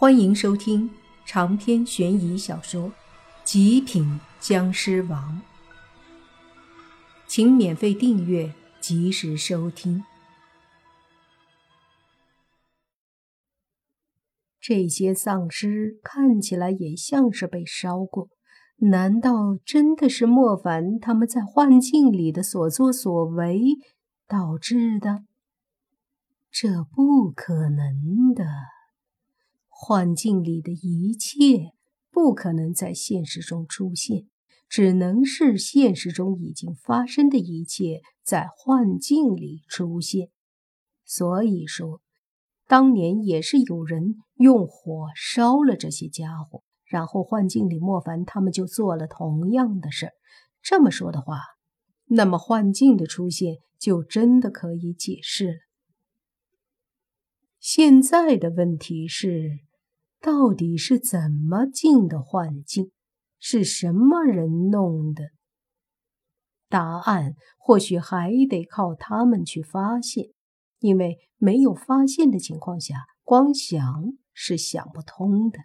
欢迎收听长篇悬疑小说《极品僵尸王》，请免费订阅，及时收听。这些丧尸看起来也像是被烧过，难道真的是莫凡他们在幻境里的所作所为导致的？这不可能的。幻境里的一切不可能在现实中出现，只能是现实中已经发生的一切在幻境里出现。所以说，当年也是有人用火烧了这些家伙，然后幻境里莫凡他们就做了同样的事儿。这么说的话，那么幻境的出现就真的可以解释了。现在的问题是。到底是怎么进的幻境？是什么人弄的？答案或许还得靠他们去发现，因为没有发现的情况下，光想是想不通的。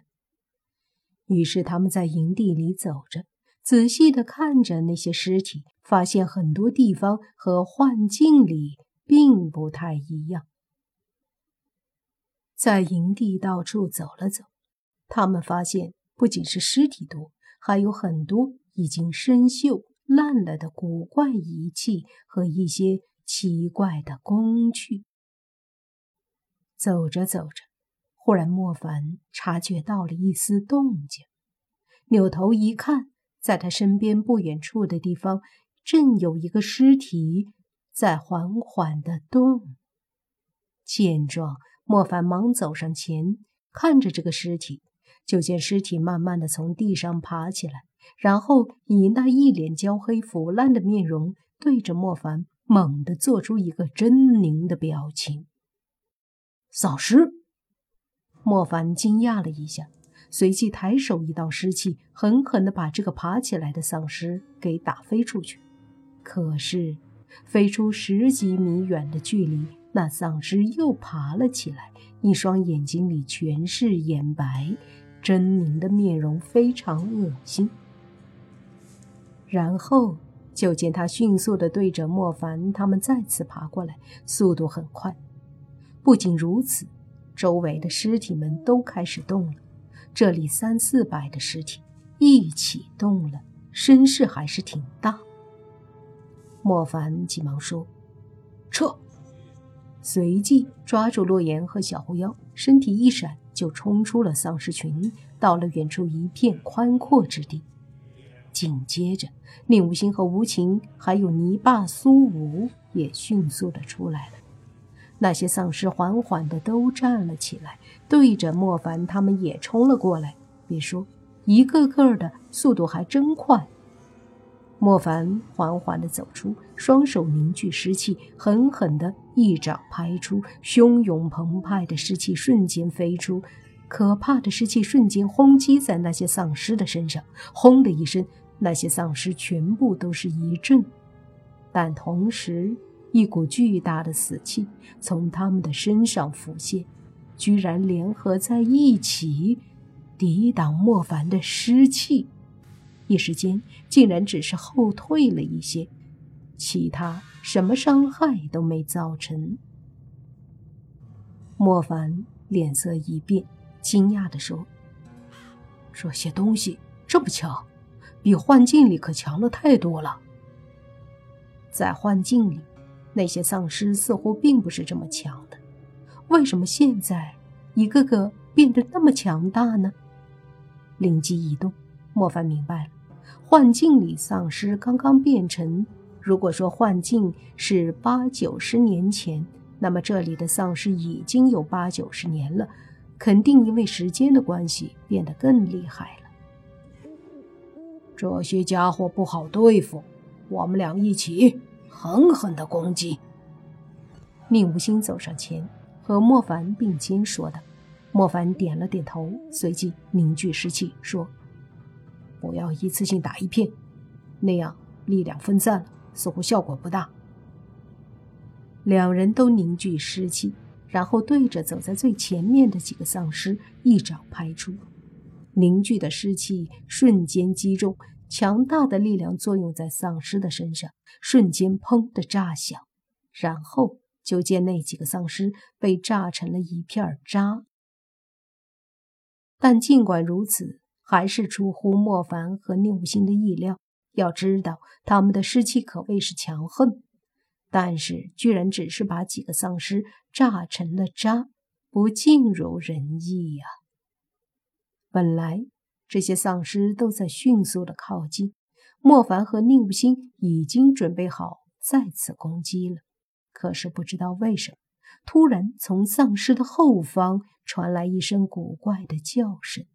于是他们在营地里走着，仔细的看着那些尸体，发现很多地方和幻境里并不太一样。在营地到处走了走，他们发现不仅是尸体多，还有很多已经生锈烂了的古怪仪器和一些奇怪的工具。走着走着，忽然莫凡察觉到了一丝动静，扭头一看，在他身边不远处的地方，正有一个尸体在缓缓的动。见状。莫凡忙走上前，看着这个尸体，就见尸体慢慢的从地上爬起来，然后以那一脸焦黑腐烂的面容，对着莫凡猛地做出一个狰狞的表情。丧尸！莫凡惊讶了一下，随即抬手一道尸气，狠狠地把这个爬起来的丧尸给打飞出去。可是，飞出十几米远的距离。那丧尸又爬了起来，一双眼睛里全是眼白，狰狞的面容非常恶心。然后就见他迅速地对着莫凡他们再次爬过来，速度很快。不仅如此，周围的尸体们都开始动了，这里三四百的尸体一起动了，声势还是挺大。莫凡急忙说：“撤！”随即抓住洛言和小狐妖，身体一闪就冲出了丧尸群，到了远处一片宽阔之地。紧接着，宁无心和无情还有泥巴苏武也迅速的出来了。那些丧尸缓缓的都站了起来，对着莫凡他们也冲了过来。别说，一个个的速度还真快。莫凡缓缓地走出，双手凝聚尸气，狠狠地一掌拍出，汹涌澎湃的尸气瞬间飞出，可怕的尸气瞬间轰击在那些丧尸的身上。轰的一声，那些丧尸全部都是一震，但同时，一股巨大的死气从他们的身上浮现，居然联合在一起，抵挡莫凡的尸气。一时间，竟然只是后退了一些，其他什么伤害都没造成。莫凡脸色一变，惊讶地说：“这些东西这么强，比幻境里可强了太多了。在幻境里，那些丧尸似乎并不是这么强的，为什么现在一个个变得那么强大呢？”灵机一动，莫凡明白了。幻境里丧尸刚刚变成，如果说幻境是八九十年前，那么这里的丧尸已经有八九十年了，肯定因为时间的关系变得更厉害了。这些家伙不好对付，我们俩一起狠狠的攻击。宁无心走上前，和莫凡并肩说道。莫凡点了点头，随即凝聚尸气说。不要一次性打一片，那样力量分散了，似乎效果不大。两人都凝聚尸气，然后对着走在最前面的几个丧尸一掌拍出，凝聚的尸气瞬间击中，强大的力量作用在丧尸的身上，瞬间砰的炸响，然后就见那几个丧尸被炸成了一片渣。但尽管如此，还是出乎莫凡和宁武星的意料。要知道，他们的尸气可谓是强横。但是，居然只是把几个丧尸炸成了渣，不尽如人意呀！本来这些丧尸都在迅速的靠近，莫凡和宁武星已经准备好再次攻击了。可是不知道为什么，突然从丧尸的后方传来一声古怪的叫声，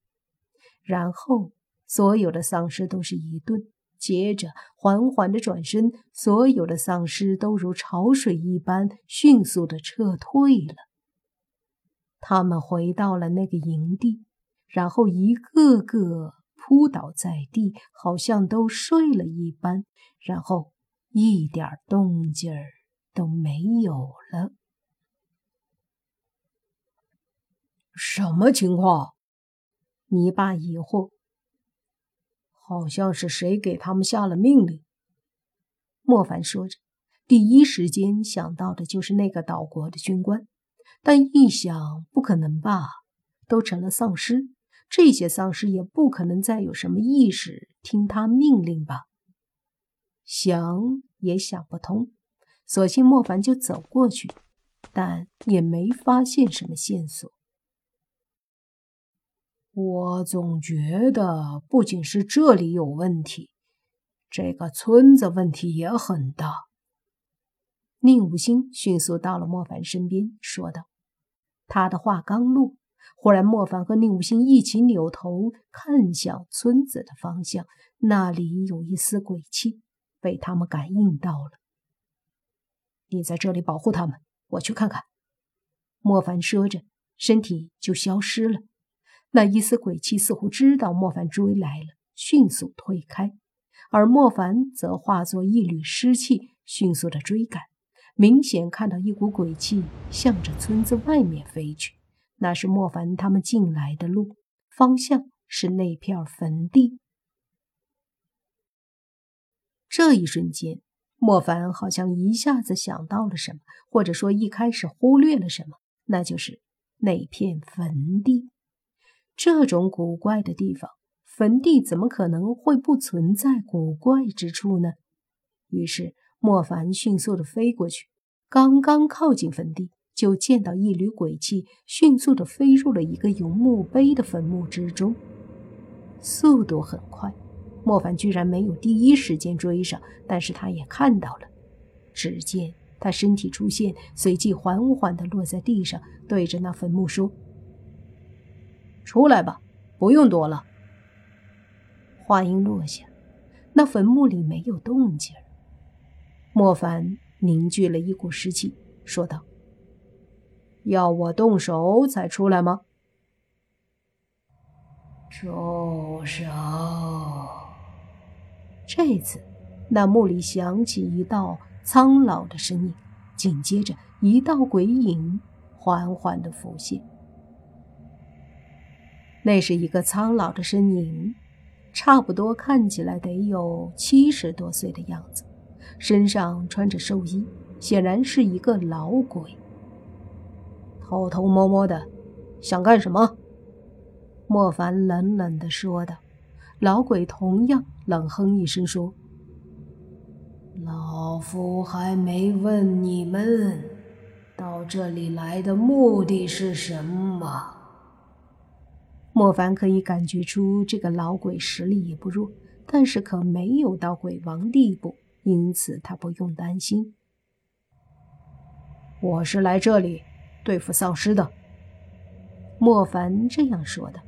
然后所有的丧尸都是一顿。接着缓缓的转身，所有的丧尸都如潮水一般迅速的撤退了。他们回到了那个营地，然后一个个扑倒在地，好像都睡了一般，然后一点动静儿都没有了。什么情况？泥巴疑惑。好像是谁给他们下了命令。莫凡说着，第一时间想到的就是那个岛国的军官，但一想，不可能吧？都成了丧尸，这些丧尸也不可能再有什么意识，听他命令吧？想也想不通，索性莫凡就走过去，但也没发现什么线索。我总觉得不仅是这里有问题，这个村子问题也很大。宁武星迅速到了莫凡身边，说道：“他的话刚落，忽然莫凡和宁武星一起扭头看向村子的方向，那里有一丝鬼气，被他们感应到了。你在这里保护他们，我去看看。”莫凡说着，身体就消失了。那一丝鬼气似乎知道莫凡追来了，迅速退开，而莫凡则化作一缕湿气，迅速的追赶。明显看到一股鬼气向着村子外面飞去，那是莫凡他们进来的路，方向是那片坟地。这一瞬间，莫凡好像一下子想到了什么，或者说一开始忽略了什么，那就是那片坟地。这种古怪的地方，坟地怎么可能会不存在古怪之处呢？于是莫凡迅速的飞过去，刚刚靠近坟地，就见到一缕鬼气迅速的飞入了一个有墓碑的坟墓之中，速度很快。莫凡居然没有第一时间追上，但是他也看到了。只见他身体出现，随即缓缓的落在地上，对着那坟墓说。出来吧，不用躲了。话音落下，那坟墓里没有动静。莫凡凝聚了一股湿气，说道：“要我动手才出来吗？”住手！这次，那墓里响起一道苍老的声音，紧接着一道鬼影缓缓的浮现。那是一个苍老的身影，差不多看起来得有七十多岁的样子，身上穿着寿衣，显然是一个老鬼。偷偷摸摸的，想干什么？莫凡冷冷的说道。老鬼同样冷哼一声说：“老夫还没问你们，到这里来的目的是什么？”莫凡可以感觉出这个老鬼实力也不弱，但是可没有到鬼王地步，因此他不用担心。我是来这里对付丧尸的。莫凡这样说的，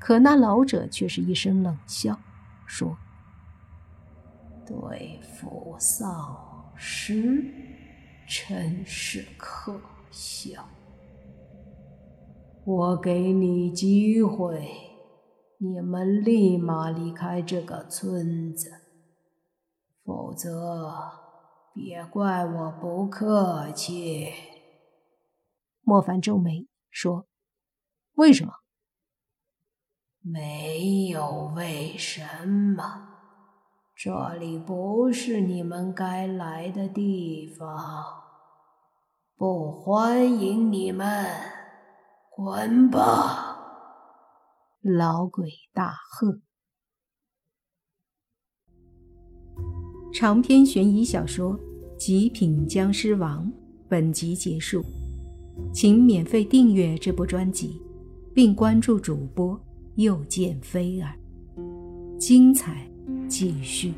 可那老者却是一声冷笑，说：“对付丧尸，真是可笑。”我给你机会，你们立马离开这个村子，否则别怪我不客气。莫凡皱眉说：“为什么？”没有为什么。这里不是你们该来的地方，不欢迎你们，滚吧！老鬼大喝。长篇悬疑小说《极品僵尸王》本集结束，请免费订阅这部专辑，并关注主播又见菲儿，精彩。继续。